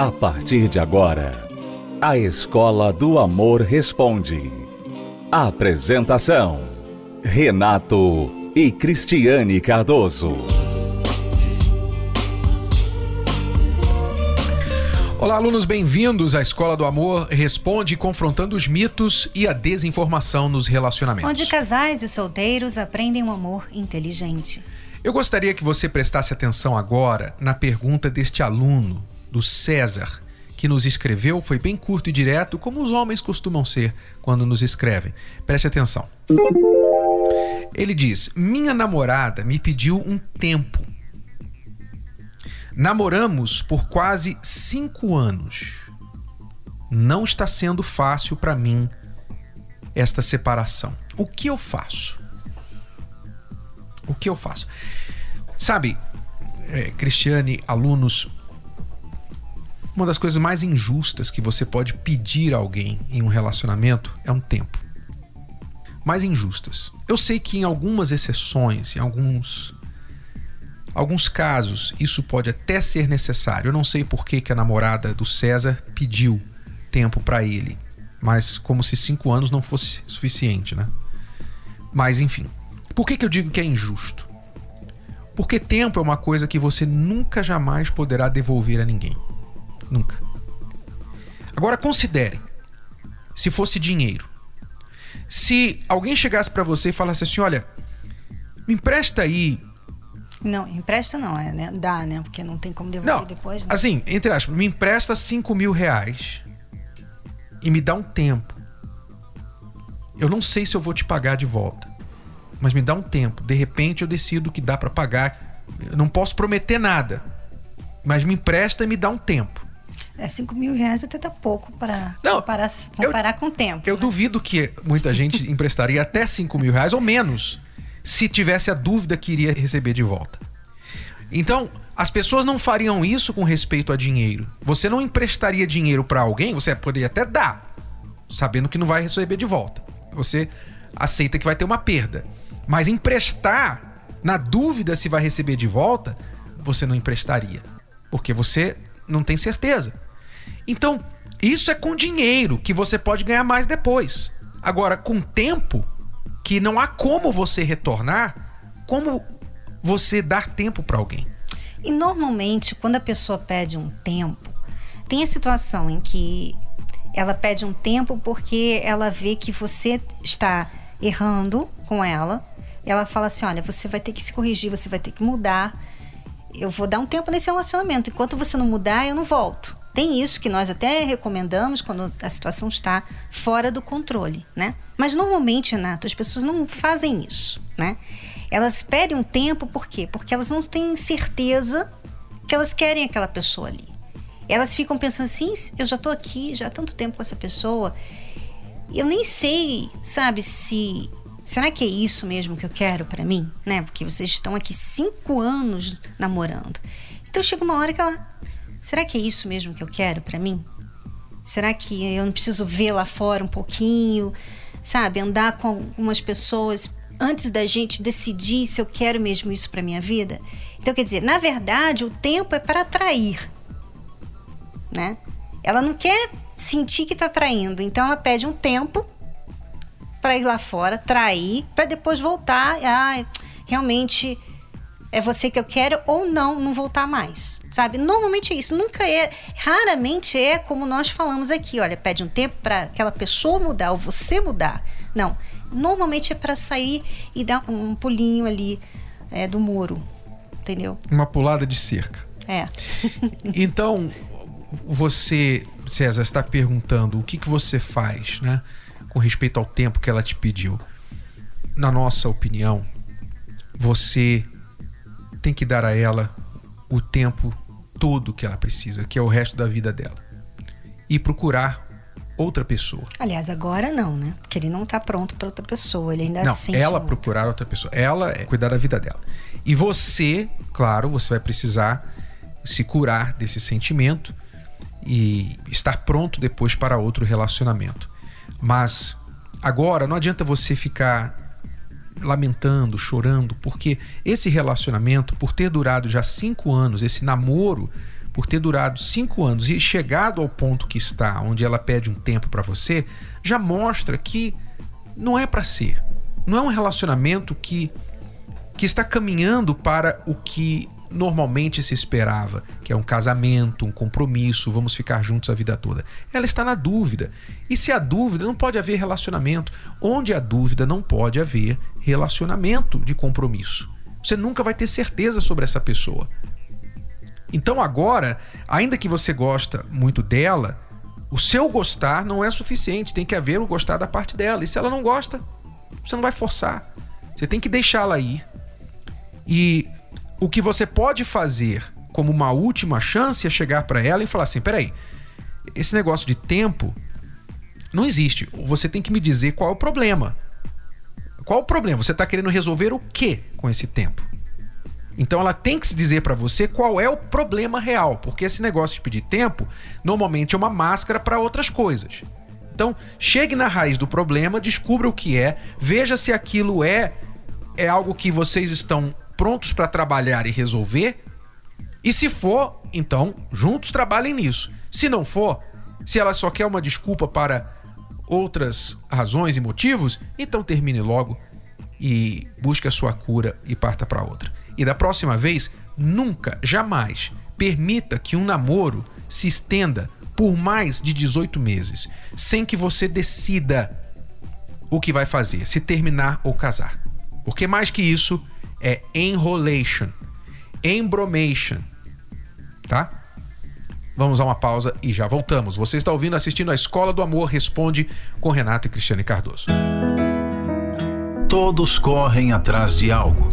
A partir de agora, a Escola do Amor Responde. Apresentação: Renato e Cristiane Cardoso. Olá, alunos, bem-vindos à Escola do Amor Responde confrontando os mitos e a desinformação nos relacionamentos. Onde casais e solteiros aprendem um amor inteligente. Eu gostaria que você prestasse atenção agora na pergunta deste aluno, do César, que nos escreveu, foi bem curto e direto, como os homens costumam ser quando nos escrevem. Preste atenção. Ele diz: Minha namorada me pediu um tempo Namoramos por quase cinco anos. Não está sendo fácil para mim esta separação. O que eu faço? O que eu faço? Sabe, é, Cristiane, alunos, uma das coisas mais injustas que você pode pedir a alguém em um relacionamento é um tempo. Mais injustas. Eu sei que em algumas exceções, em alguns Alguns casos isso pode até ser necessário. Eu não sei por que, que a namorada do César pediu tempo para ele, mas como se cinco anos não fosse suficiente, né? Mas enfim, por que, que eu digo que é injusto? Porque tempo é uma coisa que você nunca jamais poderá devolver a ninguém. Nunca. Agora considere, se fosse dinheiro. Se alguém chegasse para você e falasse assim: olha, me empresta aí não, empresta não, é, né? Dá, né? Porque não tem como devolver não, depois. Né? Assim, entre aspas, me empresta 5 mil reais e me dá um tempo. Eu não sei se eu vou te pagar de volta, mas me dá um tempo. De repente eu decido que dá para pagar. Eu não posso prometer nada, mas me empresta e me dá um tempo. É, 5 mil reais até tá pouco para comparar, comparar eu, com o tempo. Eu né? duvido que muita gente emprestaria até 5 mil reais ou menos se tivesse a dúvida que iria receber de volta. Então, as pessoas não fariam isso com respeito a dinheiro. Você não emprestaria dinheiro para alguém, você poderia até dar, sabendo que não vai receber de volta. Você aceita que vai ter uma perda. Mas emprestar, na dúvida se vai receber de volta, você não emprestaria. Porque você não tem certeza. Então, isso é com dinheiro, que você pode ganhar mais depois. Agora, com tempo, que não há como você retornar, como você dar tempo para alguém. E normalmente, quando a pessoa pede um tempo, tem a situação em que ela pede um tempo porque ela vê que você está errando com ela. Ela fala assim: olha, você vai ter que se corrigir, você vai ter que mudar. Eu vou dar um tempo nesse relacionamento. Enquanto você não mudar, eu não volto. Tem isso que nós até recomendamos quando a situação está fora do controle, né? Mas normalmente, Renato, as pessoas não fazem isso, né? Elas pedem um tempo por quê? Porque elas não têm certeza que elas querem aquela pessoa ali. Elas ficam pensando assim, eu já estou aqui já há tanto tempo com essa pessoa, eu nem sei, sabe, se será que é isso mesmo que eu quero para mim, né? Porque vocês estão aqui cinco anos namorando. Então chega uma hora que ela Será que é isso mesmo que eu quero para mim? Será que eu não preciso ver lá fora um pouquinho, sabe? Andar com algumas pessoas antes da gente decidir se eu quero mesmo isso para minha vida? Então, quer dizer, na verdade, o tempo é para atrair, né? Ela não quer sentir que está traindo, então ela pede um tempo para ir lá fora, trair, para depois voltar. Ah, realmente é você que eu quero ou não, não voltar mais, sabe? Normalmente é isso, nunca é, raramente é como nós falamos aqui, olha, pede um tempo para aquela pessoa mudar ou você mudar. Não, normalmente é para sair e dar um pulinho ali é, do muro, entendeu? Uma pulada de cerca. É. então, você, César, está perguntando o que, que você faz, né, com respeito ao tempo que ela te pediu. Na nossa opinião, você tem que dar a ela o tempo todo que ela precisa, que é o resto da vida dela. E procurar outra pessoa. Aliás, agora não, né? Porque ele não está pronto para outra pessoa, ele ainda não, sente ela muito. procurar outra pessoa. Ela é cuidar da vida dela. E você, claro, você vai precisar se curar desse sentimento e estar pronto depois para outro relacionamento. Mas agora não adianta você ficar lamentando, chorando, porque esse relacionamento, por ter durado já cinco anos, esse namoro, por ter durado cinco anos e chegado ao ponto que está, onde ela pede um tempo para você, já mostra que não é para ser. Não é um relacionamento que, que está caminhando para o que normalmente se esperava, que é um casamento, um compromisso, vamos ficar juntos a vida toda. Ela está na dúvida. E se há dúvida, não pode haver relacionamento. Onde há dúvida, não pode haver relacionamento de compromisso. Você nunca vai ter certeza sobre essa pessoa. Então agora, ainda que você gosta muito dela, o seu gostar não é suficiente, tem que haver o gostar da parte dela. E se ela não gosta, você não vai forçar. Você tem que deixá-la ir. E o que você pode fazer como uma última chance é chegar para ela e falar assim: peraí, esse negócio de tempo não existe. Você tem que me dizer qual é o problema. Qual o problema? Você está querendo resolver o que com esse tempo? Então ela tem que se dizer para você qual é o problema real, porque esse negócio de pedir tempo normalmente é uma máscara para outras coisas. Então, chegue na raiz do problema, descubra o que é, veja se aquilo é é algo que vocês estão prontos para trabalhar e resolver? E se for, então, juntos trabalhem nisso. Se não for, se ela só quer uma desculpa para outras razões e motivos, então termine logo e busque a sua cura e parta para outra. E da próxima vez, nunca, jamais permita que um namoro se estenda por mais de 18 meses, sem que você decida o que vai fazer, se terminar ou casar. Porque mais que isso, é enrolation, embromation, tá? Vamos a uma pausa e já voltamos. Você está ouvindo, assistindo a Escola do Amor Responde com Renato e Cristiane Cardoso. Todos correm atrás de algo.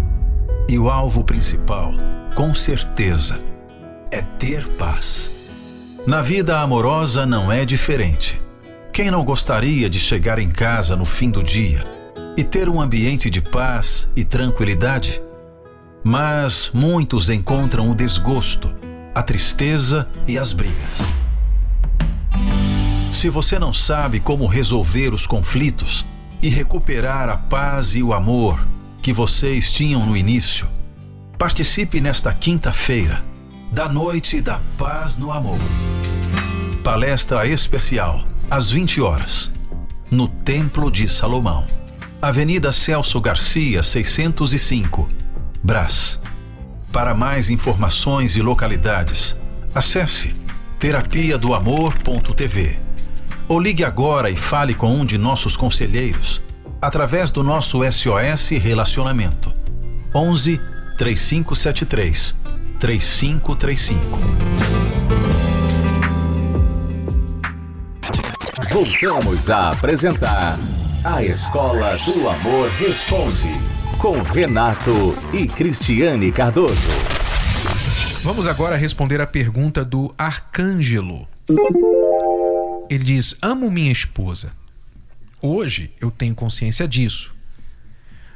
E o alvo principal, com certeza, é ter paz. Na vida amorosa não é diferente. Quem não gostaria de chegar em casa no fim do dia e ter um ambiente de paz e tranquilidade. Mas muitos encontram o desgosto, a tristeza e as brigas. Se você não sabe como resolver os conflitos e recuperar a paz e o amor que vocês tinham no início, participe nesta quinta-feira da Noite da Paz no Amor. Palestra especial às 20 horas no Templo de Salomão. Avenida Celso Garcia, 605, Brás. Para mais informações e localidades, acesse terapia do amor.tv ou ligue agora e fale com um de nossos conselheiros através do nosso SOS Relacionamento 11 3573 3535. Voltamos a apresentar a Escola do Amor Responde, com Renato e Cristiane Cardoso. Vamos agora responder a pergunta do Arcângelo. Ele diz: Amo minha esposa. Hoje eu tenho consciência disso.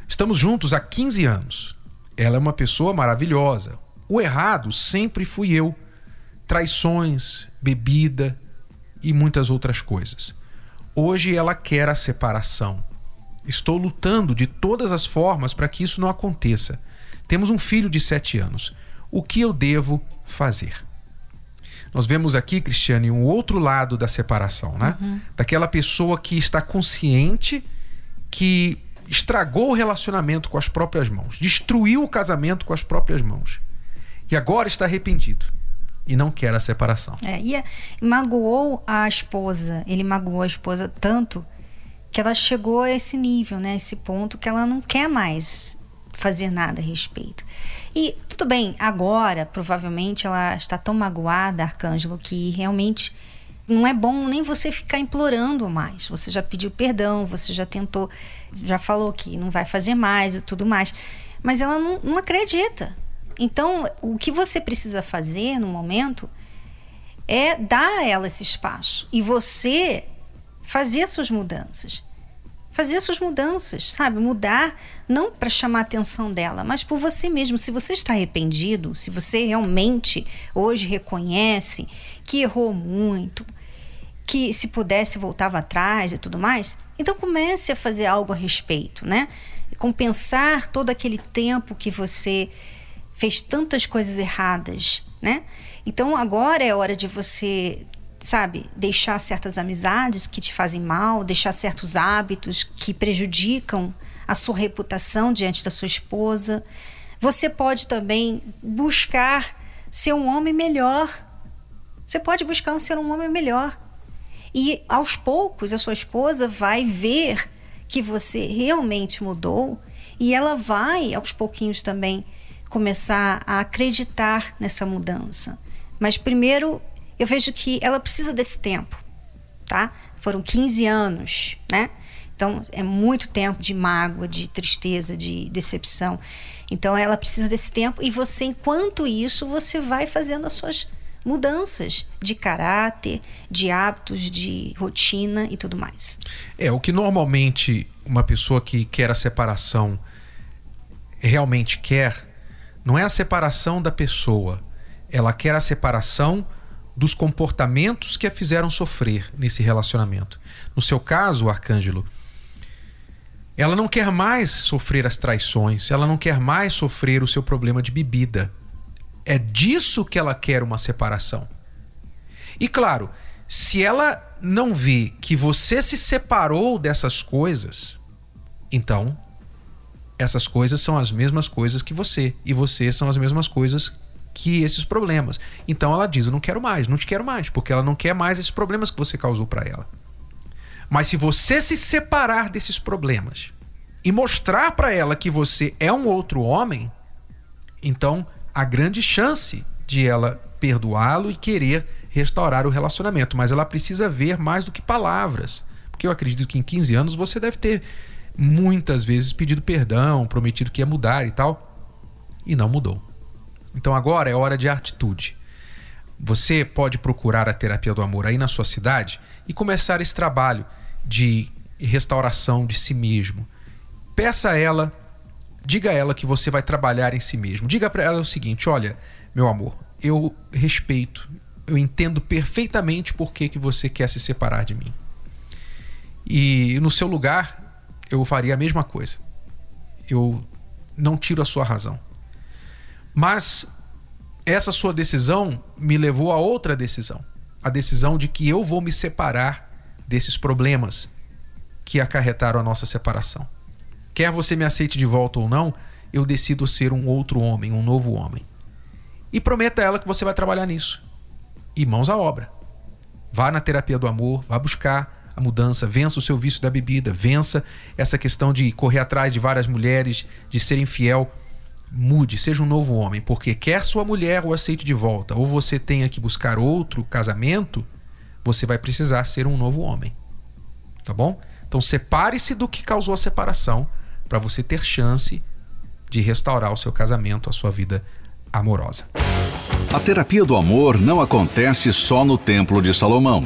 Estamos juntos há 15 anos. Ela é uma pessoa maravilhosa. O errado sempre fui eu. Traições, bebida e muitas outras coisas. Hoje ela quer a separação. Estou lutando de todas as formas para que isso não aconteça. Temos um filho de sete anos. O que eu devo fazer? Nós vemos aqui, Cristiane, um outro lado da separação, né? Uhum. Daquela pessoa que está consciente que estragou o relacionamento com as próprias mãos, destruiu o casamento com as próprias mãos. E agora está arrependido e não quer a separação. É, e a, magoou a esposa, ele magoou a esposa tanto que ela chegou a esse nível, né, esse ponto que ela não quer mais fazer nada a respeito. E tudo bem, agora provavelmente ela está tão magoada, Arcângelo, que realmente não é bom nem você ficar implorando mais. Você já pediu perdão, você já tentou, já falou que não vai fazer mais e tudo mais. Mas ela não, não acredita. Então, o que você precisa fazer no momento é dar a ela esse espaço e você fazer suas mudanças. Fazer suas mudanças, sabe? Mudar não para chamar a atenção dela, mas por você mesmo. Se você está arrependido, se você realmente hoje reconhece que errou muito, que se pudesse voltava atrás e tudo mais, então comece a fazer algo a respeito, né? Compensar todo aquele tempo que você fez tantas coisas erradas, né? Então agora é hora de você, sabe, deixar certas amizades que te fazem mal, deixar certos hábitos que prejudicam a sua reputação diante da sua esposa. Você pode também buscar ser um homem melhor. Você pode buscar ser um homem melhor. E aos poucos a sua esposa vai ver que você realmente mudou e ela vai aos pouquinhos também começar a acreditar nessa mudança. Mas primeiro eu vejo que ela precisa desse tempo, tá? Foram 15 anos, né? Então é muito tempo de mágoa, de tristeza, de decepção. Então ela precisa desse tempo e você, enquanto isso, você vai fazendo as suas mudanças de caráter, de hábitos, de rotina e tudo mais. É, o que normalmente uma pessoa que quer a separação realmente quer não é a separação da pessoa, ela quer a separação dos comportamentos que a fizeram sofrer nesse relacionamento. No seu caso, Arcângelo, ela não quer mais sofrer as traições, ela não quer mais sofrer o seu problema de bebida. É disso que ela quer uma separação. E claro, se ela não vê que você se separou dessas coisas, então essas coisas são as mesmas coisas que você, e você são as mesmas coisas que esses problemas. Então ela diz: Eu não quero mais, não te quero mais, porque ela não quer mais esses problemas que você causou para ela. Mas se você se separar desses problemas e mostrar para ela que você é um outro homem, então há grande chance de ela perdoá-lo e querer restaurar o relacionamento. Mas ela precisa ver mais do que palavras. Porque eu acredito que em 15 anos você deve ter muitas vezes pedido perdão, prometido que ia mudar e tal, e não mudou. Então agora é hora de atitude. Você pode procurar a terapia do amor aí na sua cidade e começar esse trabalho de restauração de si mesmo. Peça a ela, diga a ela que você vai trabalhar em si mesmo. Diga para ela o seguinte: olha, meu amor, eu respeito, eu entendo perfeitamente por que, que você quer se separar de mim. E no seu lugar, eu faria a mesma coisa. Eu não tiro a sua razão. Mas essa sua decisão me levou a outra decisão. A decisão de que eu vou me separar desses problemas que acarretaram a nossa separação. Quer você me aceite de volta ou não, eu decido ser um outro homem, um novo homem. E prometa a ela que você vai trabalhar nisso. E mãos à obra. Vá na terapia do amor, vá buscar a mudança, vença o seu vício da bebida, vença essa questão de correr atrás de várias mulheres, de ser infiel mude, seja um novo homem, porque quer sua mulher o aceite de volta, ou você tenha que buscar outro casamento, você vai precisar ser um novo homem. Tá bom? Então separe-se do que causou a separação para você ter chance de restaurar o seu casamento, a sua vida amorosa. A terapia do amor não acontece só no Templo de Salomão.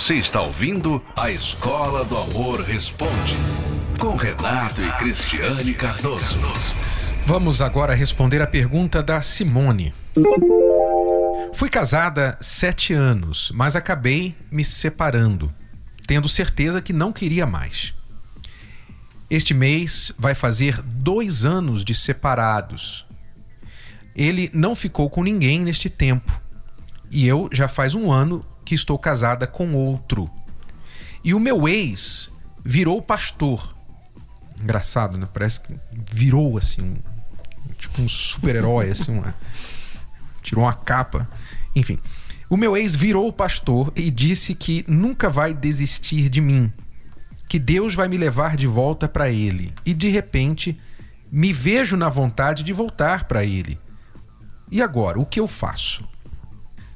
Você está ouvindo a Escola do Amor Responde com Renato e Cristiane Cardoso. Vamos agora responder a pergunta da Simone. Fui casada sete anos, mas acabei me separando, tendo certeza que não queria mais. Este mês vai fazer dois anos de separados. Ele não ficou com ninguém neste tempo. E eu já faz um ano que estou casada com outro. E o meu ex virou pastor engraçado, né? Parece que virou assim, um, tipo um super-herói, assim, uma, tirou uma capa. Enfim, o meu ex virou pastor e disse que nunca vai desistir de mim, que Deus vai me levar de volta para ele. E de repente, me vejo na vontade de voltar para ele. E agora, o que eu faço?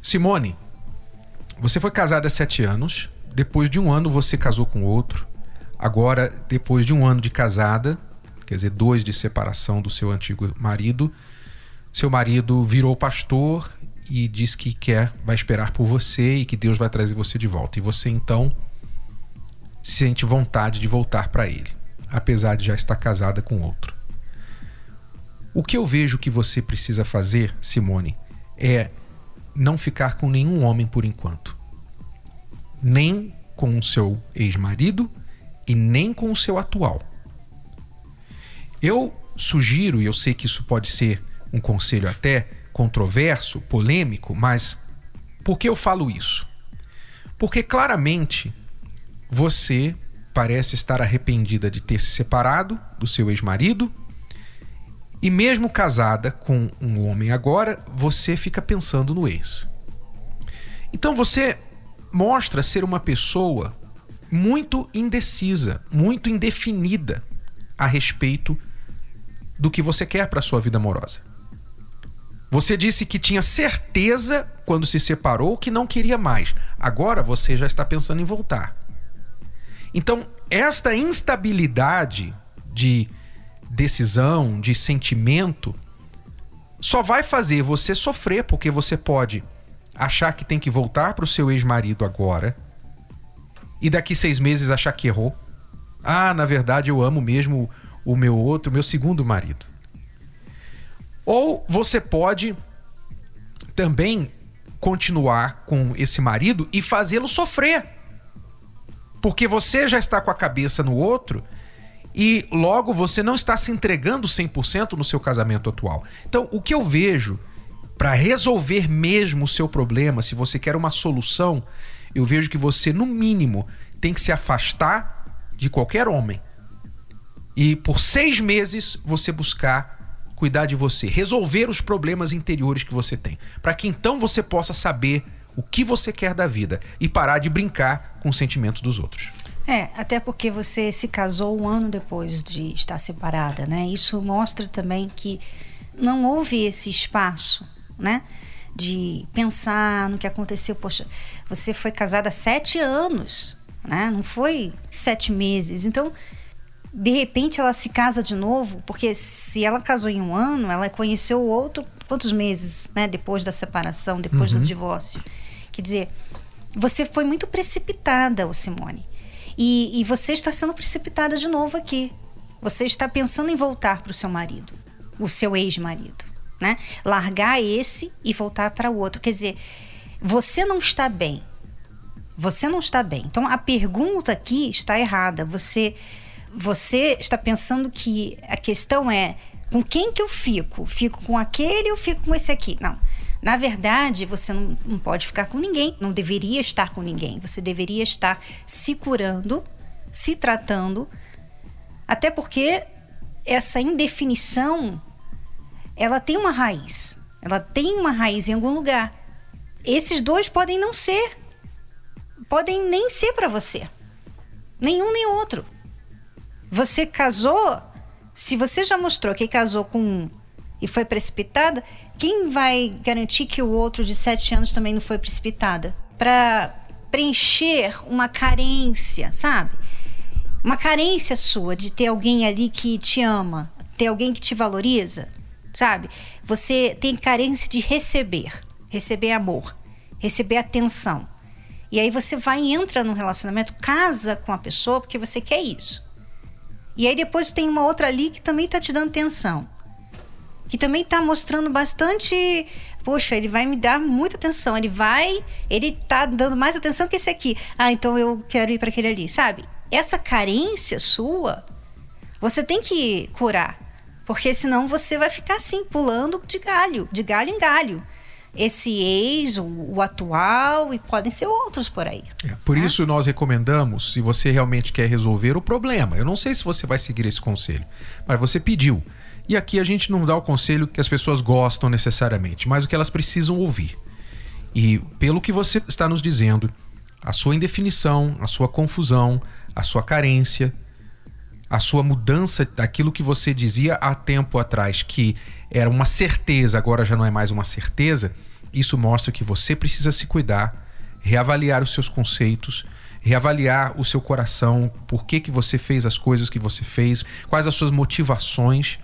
Simone, você foi casada há sete anos. Depois de um ano, você casou com outro. Agora, depois de um ano de casada, quer dizer, dois de separação do seu antigo marido. Seu marido virou pastor e diz que quer, vai esperar por você e que Deus vai trazer você de volta. E você então sente vontade de voltar para ele, apesar de já estar casada com outro. O que eu vejo que você precisa fazer, Simone, é não ficar com nenhum homem por enquanto. Nem com o seu ex-marido e nem com o seu atual. Eu sugiro, e eu sei que isso pode ser um conselho até controverso, polêmico, mas por que eu falo isso? Porque claramente você parece estar arrependida de ter se separado do seu ex-marido e mesmo casada com um homem agora, você fica pensando no ex. Então você mostra ser uma pessoa muito indecisa, muito indefinida a respeito do que você quer para sua vida amorosa. Você disse que tinha certeza quando se separou que não queria mais. Agora você já está pensando em voltar. Então, esta instabilidade de decisão, de sentimento, só vai fazer você sofrer, porque você pode achar que tem que voltar para o seu ex-marido agora e daqui seis meses achar que errou. Ah, na verdade eu amo mesmo o meu outro, meu segundo marido. Ou você pode também continuar com esse marido e fazê-lo sofrer. Porque você já está com a cabeça no outro e logo você não está se entregando 100% no seu casamento atual. Então, o que eu vejo para resolver mesmo o seu problema, se você quer uma solução, eu vejo que você, no mínimo, tem que se afastar de qualquer homem. E por seis meses você buscar cuidar de você, resolver os problemas interiores que você tem, para que então você possa saber o que você quer da vida e parar de brincar com os sentimentos dos outros. É, até porque você se casou um ano depois de estar separada, né? Isso mostra também que não houve esse espaço, né? De pensar no que aconteceu. Poxa, você foi casada há sete anos, né? Não foi sete meses. Então, de repente ela se casa de novo, porque se ela casou em um ano, ela conheceu o outro quantos meses, né? Depois da separação, depois uhum. do divórcio. Quer dizer, você foi muito precipitada, Simone. E, e você está sendo precipitada de novo aqui. Você está pensando em voltar para o seu marido, o seu ex-marido, né? Largar esse e voltar para o outro. Quer dizer, você não está bem. Você não está bem. Então a pergunta aqui está errada. Você você está pensando que a questão é com quem que eu fico? Fico com aquele ou fico com esse aqui? Não. Na verdade, você não, não pode ficar com ninguém, não deveria estar com ninguém. Você deveria estar se curando, se tratando, até porque essa indefinição ela tem uma raiz. Ela tem uma raiz em algum lugar. Esses dois podem não ser. Podem nem ser para você. Nenhum nem outro. Você casou, se você já mostrou que casou com um e foi precipitada, quem vai garantir que o outro de sete anos também não foi precipitada? Para preencher uma carência, sabe? Uma carência sua de ter alguém ali que te ama, ter alguém que te valoriza, sabe? Você tem carência de receber, receber amor, receber atenção. E aí você vai e entra num relacionamento, casa com a pessoa porque você quer isso. E aí depois tem uma outra ali que também tá te dando atenção que também está mostrando bastante. Poxa, ele vai me dar muita atenção. Ele vai. Ele tá dando mais atenção que esse aqui. Ah, então eu quero ir para aquele ali, sabe? Essa carência sua, você tem que curar. Porque senão você vai ficar assim, pulando de galho, de galho em galho. Esse ex, o, o atual, e podem ser outros por aí. É, por né? isso nós recomendamos, se você realmente quer resolver o problema. Eu não sei se você vai seguir esse conselho, mas você pediu. E aqui a gente não dá o conselho que as pessoas gostam necessariamente, mas o que elas precisam ouvir. E pelo que você está nos dizendo, a sua indefinição, a sua confusão, a sua carência, a sua mudança daquilo que você dizia há tempo atrás que era uma certeza, agora já não é mais uma certeza, isso mostra que você precisa se cuidar, reavaliar os seus conceitos, reavaliar o seu coração, por que, que você fez as coisas que você fez, quais as suas motivações,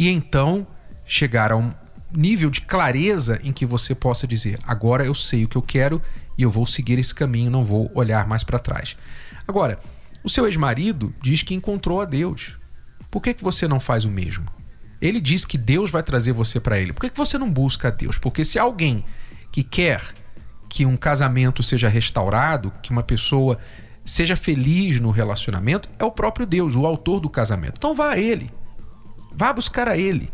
e então chegar a um nível de clareza em que você possa dizer: agora eu sei o que eu quero e eu vou seguir esse caminho, não vou olhar mais para trás. Agora, o seu ex-marido diz que encontrou a Deus. Por que, que você não faz o mesmo? Ele diz que Deus vai trazer você para ele. Por que, que você não busca a Deus? Porque se alguém que quer que um casamento seja restaurado, que uma pessoa seja feliz no relacionamento, é o próprio Deus, o autor do casamento. Então vá a ele. Vá buscar a ele.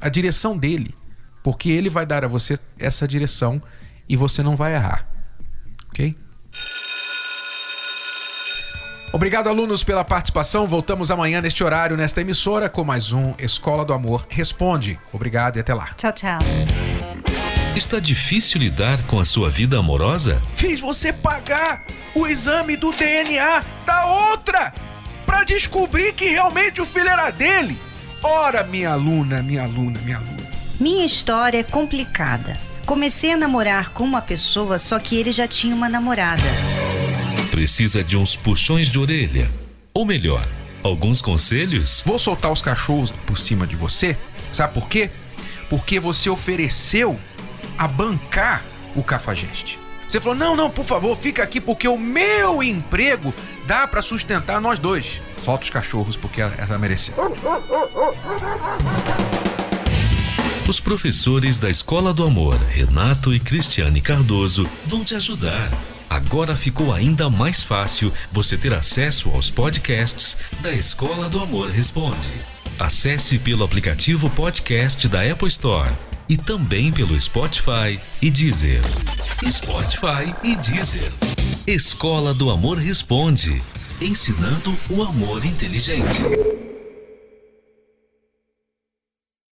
A direção dele. Porque ele vai dar a você essa direção e você não vai errar. Ok? Obrigado, alunos, pela participação. Voltamos amanhã neste horário, nesta emissora, com mais um Escola do Amor Responde. Obrigado e até lá. Tchau, tchau. Está difícil lidar com a sua vida amorosa? Fiz você pagar o exame do DNA da outra para descobrir que realmente o filho era dele. Ora, minha aluna, minha aluna, minha aluna. Minha história é complicada. Comecei a namorar com uma pessoa, só que ele já tinha uma namorada. Precisa de uns puxões de orelha. Ou melhor, alguns conselhos? Vou soltar os cachorros por cima de você. Sabe por quê? Porque você ofereceu a bancar o cafajeste. Você falou: não, não, por favor, fica aqui porque o meu emprego dá para sustentar nós dois. Solta os cachorros porque ela mereceu. Os professores da Escola do Amor, Renato e Cristiane Cardoso, vão te ajudar. Agora ficou ainda mais fácil você ter acesso aos podcasts da Escola do Amor Responde. Acesse pelo aplicativo podcast da Apple Store e também pelo Spotify e Deezer. Spotify e Deezer. Escola do Amor Responde ensinando o amor inteligente.